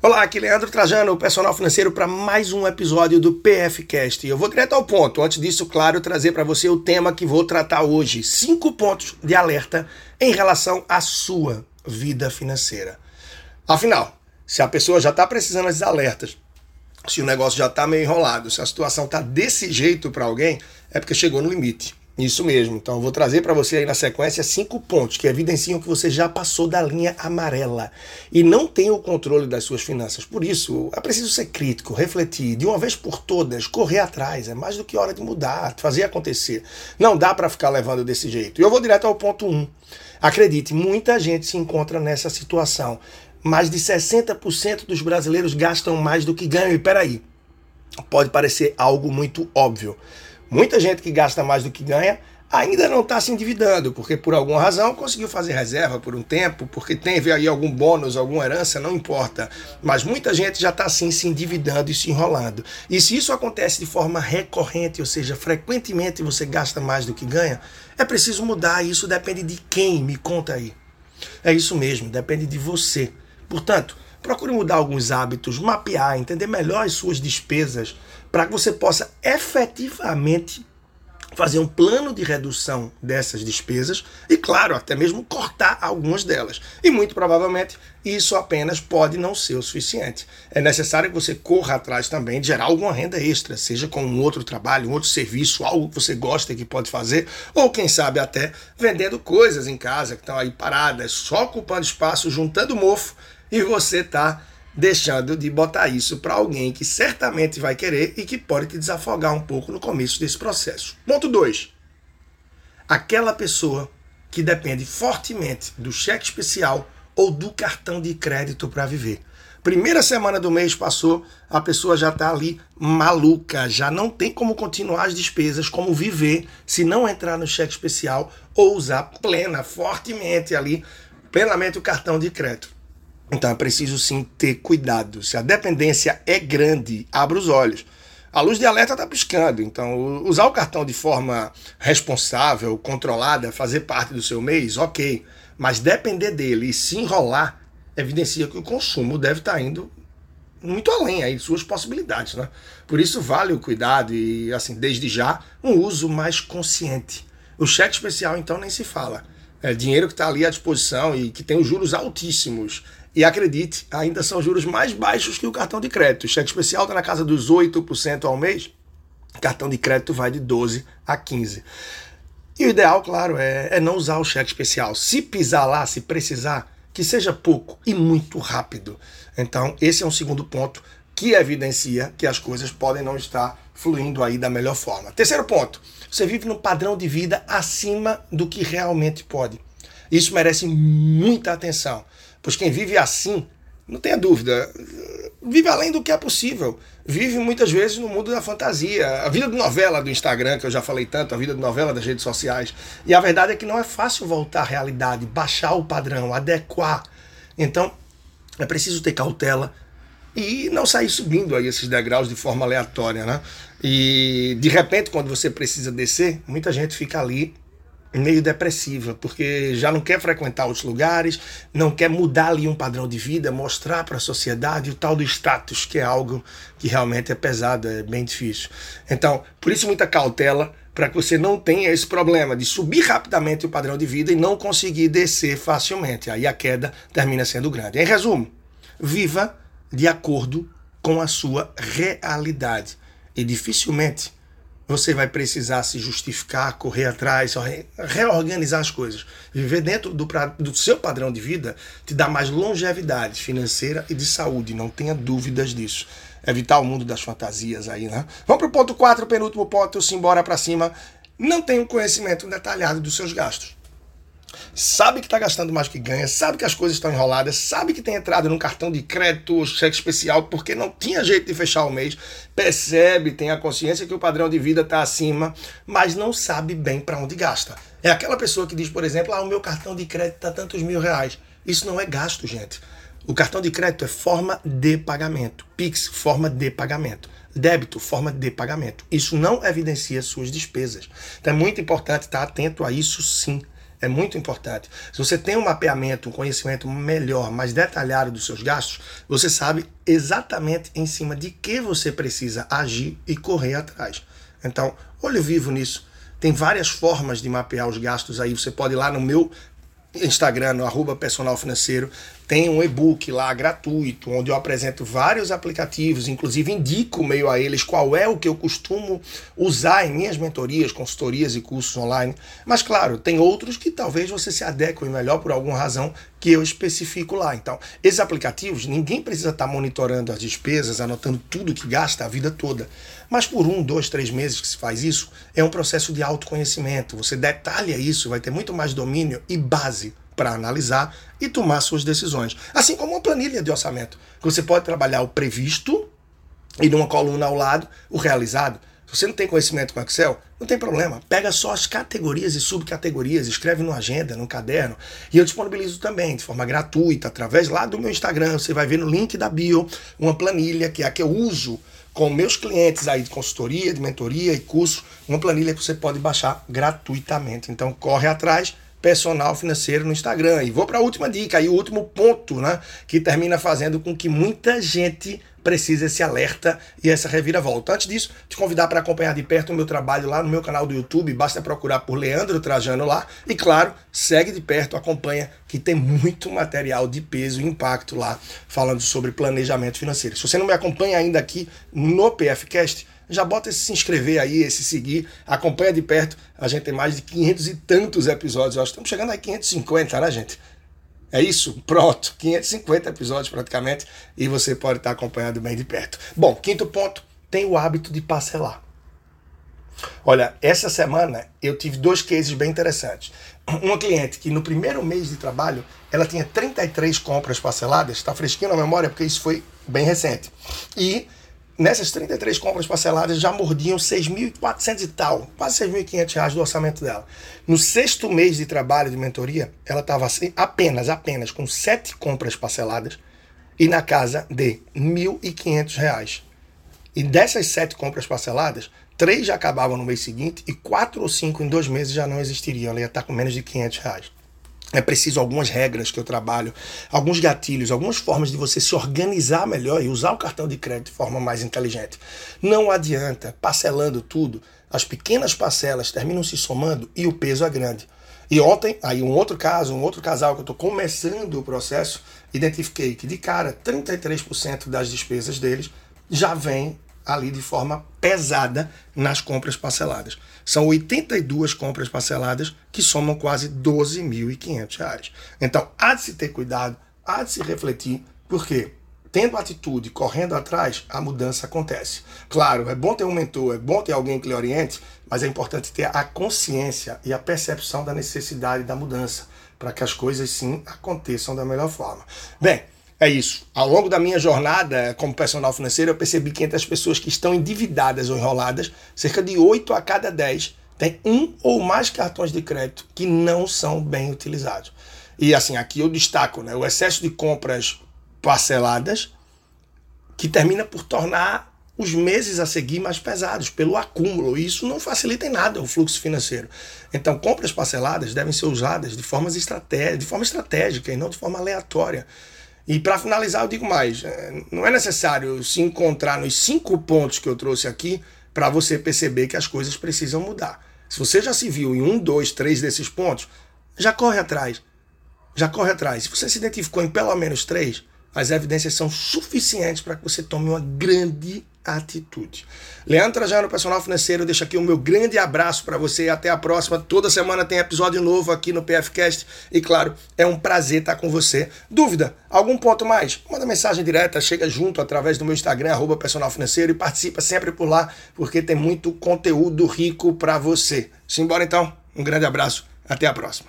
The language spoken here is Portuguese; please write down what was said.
Olá, aqui é Leandro Trajano, personal financeiro, para mais um episódio do PFcast. Eu vou direto ao ponto. Antes disso, claro, trazer para você o tema que vou tratar hoje: cinco pontos de alerta em relação à sua vida financeira. Afinal, se a pessoa já está precisando desses alertas, se o negócio já está meio enrolado, se a situação está desse jeito para alguém, é porque chegou no limite. Isso mesmo. Então eu vou trazer para você aí na sequência cinco pontos que evidenciam que você já passou da linha amarela e não tem o controle das suas finanças. Por isso, é preciso ser crítico, refletir, de uma vez por todas, correr atrás. É mais do que hora de mudar, fazer acontecer. Não dá para ficar levando desse jeito. E eu vou direto ao ponto 1. Um. Acredite, muita gente se encontra nessa situação. Mais de 60% dos brasileiros gastam mais do que ganham. E peraí, pode parecer algo muito óbvio. Muita gente que gasta mais do que ganha ainda não está se endividando, porque por alguma razão conseguiu fazer reserva por um tempo, porque teve aí algum bônus, alguma herança, não importa. Mas muita gente já está assim se endividando e se enrolando. E se isso acontece de forma recorrente, ou seja, frequentemente você gasta mais do que ganha, é preciso mudar. Isso depende de quem, me conta aí. É isso mesmo, depende de você. Portanto, procure mudar alguns hábitos, mapear, entender melhor as suas despesas para que você possa efetivamente fazer um plano de redução dessas despesas e, claro, até mesmo cortar algumas delas. E muito provavelmente isso apenas pode não ser o suficiente. É necessário que você corra atrás também de gerar alguma renda extra, seja com um outro trabalho, um outro serviço, algo que você gosta e que pode fazer, ou quem sabe até vendendo coisas em casa que estão aí paradas, só ocupando espaço, juntando mofo e você está deixando de botar isso para alguém que certamente vai querer e que pode te desafogar um pouco no começo desse processo. Ponto 2. Aquela pessoa que depende fortemente do cheque especial ou do cartão de crédito para viver. Primeira semana do mês passou, a pessoa já está ali maluca, já não tem como continuar as despesas, como viver se não entrar no cheque especial ou usar plena, fortemente ali, plenamente o cartão de crédito. Então é preciso sim ter cuidado. Se a dependência é grande, abra os olhos. A luz de alerta está piscando, então usar o cartão de forma responsável, controlada, fazer parte do seu mês, ok. Mas depender dele e se enrolar, evidencia que o consumo deve estar tá indo muito além aí de suas possibilidades, né? Por isso vale o cuidado e, assim, desde já, um uso mais consciente. O cheque especial, então, nem se fala. É dinheiro que está ali à disposição e que tem os juros altíssimos e acredite, ainda são juros mais baixos que o cartão de crédito. O cheque especial está na casa dos 8% ao mês, cartão de crédito vai de 12% a 15%. E o ideal, claro, é, é não usar o cheque especial. Se pisar lá, se precisar, que seja pouco e muito rápido. Então, esse é um segundo ponto que evidencia que as coisas podem não estar fluindo aí da melhor forma. Terceiro ponto, você vive num padrão de vida acima do que realmente pode. Isso merece muita atenção. Pois quem vive assim, não tenha dúvida, vive além do que é possível. Vive muitas vezes no mundo da fantasia. A vida de novela do Instagram, que eu já falei tanto, a vida de novela das redes sociais. E a verdade é que não é fácil voltar à realidade, baixar o padrão, adequar. Então, é preciso ter cautela e não sair subindo aí esses degraus de forma aleatória, né? E de repente, quando você precisa descer, muita gente fica ali meio depressiva, porque já não quer frequentar outros lugares, não quer mudar ali um padrão de vida, mostrar para a sociedade o tal do status, que é algo que realmente é pesado, é bem difícil. Então, por isso muita cautela para que você não tenha esse problema de subir rapidamente o padrão de vida e não conseguir descer facilmente. Aí a queda termina sendo grande. Em resumo, viva de acordo com a sua realidade e dificilmente você vai precisar se justificar, correr atrás, reorganizar as coisas. Viver dentro do, do, seu padrão de vida te dá mais longevidade financeira e de saúde, não tenha dúvidas disso. Evitar o mundo das fantasias aí, né? Vamos para o ponto 4, penúltimo ponto, simbora para cima. Não tem um conhecimento detalhado dos seus gastos sabe que está gastando mais que ganha, sabe que as coisas estão enroladas, sabe que tem entrado num cartão de crédito ou cheque especial porque não tinha jeito de fechar o mês, percebe, tem a consciência que o padrão de vida está acima, mas não sabe bem para onde gasta. É aquela pessoa que diz, por exemplo, ah, o meu cartão de crédito está tantos mil reais. Isso não é gasto, gente. O cartão de crédito é forma de pagamento. Pix, forma de pagamento. Débito, forma de pagamento. Isso não evidencia suas despesas. Então é muito importante estar atento a isso sim. É muito importante. Se você tem um mapeamento, um conhecimento melhor, mais detalhado dos seus gastos, você sabe exatamente em cima de que você precisa agir e correr atrás. Então, olho vivo nisso. Tem várias formas de mapear os gastos aí. Você pode ir lá no meu Instagram, no arroba personal financeiro, tem um e-book lá gratuito, onde eu apresento vários aplicativos, inclusive indico meio a eles qual é o que eu costumo usar em minhas mentorias, consultorias e cursos online. Mas claro, tem outros que talvez você se adeque melhor por alguma razão que eu especifico lá. Então, esses aplicativos, ninguém precisa estar monitorando as despesas, anotando tudo que gasta a vida toda. Mas por um, dois, três meses que se faz isso, é um processo de autoconhecimento. Você detalha isso, vai ter muito mais domínio e base para analisar e tomar suas decisões. Assim como uma planilha de orçamento. Você pode trabalhar o previsto e numa coluna ao lado o realizado. Se você não tem conhecimento com Excel, não tem problema. Pega só as categorias e subcategorias, escreve no agenda, no caderno. E eu disponibilizo também, de forma gratuita, através lá do meu Instagram. Você vai ver no link da bio uma planilha, que é a que eu uso com meus clientes aí de consultoria, de mentoria e curso. Uma planilha que você pode baixar gratuitamente. Então corre atrás personal financeiro no Instagram. E vou para a última dica, aí o último ponto, né, que termina fazendo com que muita gente precise esse alerta e essa reviravolta. Antes disso, te convidar para acompanhar de perto o meu trabalho lá no meu canal do YouTube, basta procurar por Leandro Trajano lá e claro, segue de perto, acompanha que tem muito material de peso e impacto lá falando sobre planejamento financeiro. Se você não me acompanha ainda aqui no PFcast, já bota esse se inscrever aí, esse seguir, acompanha de perto. A gente tem mais de 500 e tantos episódios, acho que estamos chegando aí 550, né, gente? É isso? Pronto, 550 episódios praticamente e você pode estar acompanhando bem de perto. Bom, quinto ponto, tem o hábito de parcelar. Olha, essa semana eu tive dois cases bem interessantes. Uma cliente que no primeiro mês de trabalho ela tinha 33 compras parceladas, está fresquinho na memória porque isso foi bem recente. E Nessas 33 compras parceladas já mordiam 6.400 e tal, quase 6.500 reais do orçamento dela. No sexto mês de trabalho de mentoria, ela estava assim, apenas, apenas com sete compras parceladas e na casa de 1.500 reais. E dessas sete compras parceladas, três já acabavam no mês seguinte e quatro ou cinco em dois meses já não existiriam. Ela ia estar com menos de 500 reais. É preciso algumas regras que eu trabalho, alguns gatilhos, algumas formas de você se organizar melhor e usar o cartão de crédito de forma mais inteligente. Não adianta parcelando tudo, as pequenas parcelas terminam se somando e o peso é grande. E ontem, aí um outro caso, um outro casal que eu estou começando o processo, identifiquei que de cara 33% das despesas deles já vem ali de forma pesada nas compras parceladas. São 82 compras parceladas que somam quase 12.500 reais. Então, há de se ter cuidado, há de se refletir, porque tendo atitude, correndo atrás, a mudança acontece. Claro, é bom ter um mentor, é bom ter alguém que lhe oriente, mas é importante ter a consciência e a percepção da necessidade da mudança, para que as coisas sim aconteçam da melhor forma. Bem, é isso. Ao longo da minha jornada como personal financeiro, eu percebi que entre as pessoas que estão endividadas ou enroladas, cerca de 8 a cada 10 tem um ou mais cartões de crédito que não são bem utilizados. E assim, aqui eu destaco né, o excesso de compras parceladas, que termina por tornar os meses a seguir mais pesados pelo acúmulo. E isso não facilita em nada o fluxo financeiro. Então, compras parceladas devem ser usadas de, formas de forma estratégica e não de forma aleatória. E para finalizar, eu digo mais: é, não é necessário se encontrar nos cinco pontos que eu trouxe aqui para você perceber que as coisas precisam mudar. Se você já se viu em um, dois, três desses pontos, já corre atrás. Já corre atrás. Se você se identificou em pelo menos três, as evidências são suficientes para que você tome uma grande atitude. Leandro Trajano, personal financeiro, deixa aqui o meu grande abraço para você e até a próxima. Toda semana tem episódio novo aqui no PFcast e claro, é um prazer estar com você. Dúvida? Algum ponto mais? Manda mensagem direta, chega junto através do meu Instagram arroba personal financeiro e participa sempre por lá, porque tem muito conteúdo rico para você. Simbora então. Um grande abraço. Até a próxima.